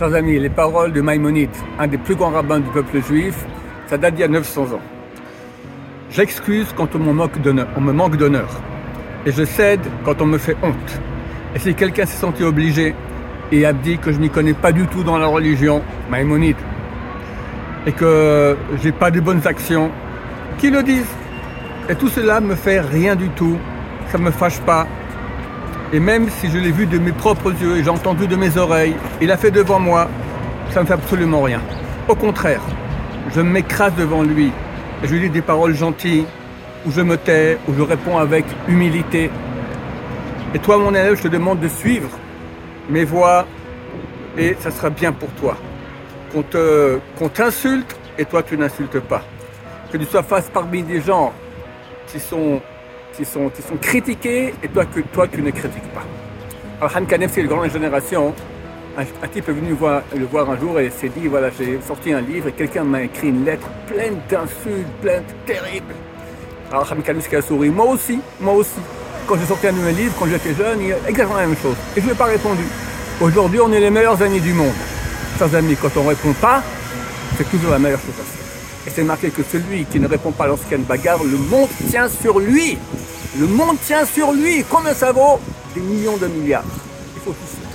Chers amis, les paroles de Maïmonide, un des plus grands rabbins du peuple juif, ça date d'il y a 900 ans. J'excuse quand on me manque d'honneur. Et je cède quand on me fait honte. Et si quelqu'un s'est senti obligé et a dit que je n'y connais pas du tout dans la religion, Maïmonide, et que j'ai pas de bonnes actions, qui le disent. Et tout cela me fait rien du tout, ça me fâche pas. Et même si je l'ai vu de mes propres yeux et j'ai entendu de mes oreilles, il a fait devant moi, ça me fait absolument rien. Au contraire, je m'écrase devant lui je lui dis des paroles gentilles, où je me tais, où je réponds avec humilité. Et toi, mon élève, je te demande de suivre mes voix et ça sera bien pour toi. Qu'on te, qu'on t'insulte et toi tu n'insultes pas. Que tu sois face parmi des gens qui sont, qui sont, sont critiqués et toi que toi tu ne critiques pas. Alors Han Kanef, c'est une grande génération. Un, un type est venu le voir un jour et s'est dit voilà j'ai sorti un livre et quelqu'un m'a écrit une lettre pleine d'insultes, pleine terribles. Alors Han Kanef qui a souri, moi aussi, moi aussi. Quand j'ai sorti un de mes livres, quand j'étais jeune, il y a exactement la même chose. Et je lui ai pas répondu. Aujourd'hui, on est les meilleurs amis du monde. Chers amis, quand on ne répond pas, c'est toujours la meilleure chose à faire. Et c'est marqué que celui qui ne répond pas lorsqu'il y a une bagarre, le monde tient sur lui. Le monde tient sur lui. Combien ça vaut? Des millions de milliards. Il faut tout.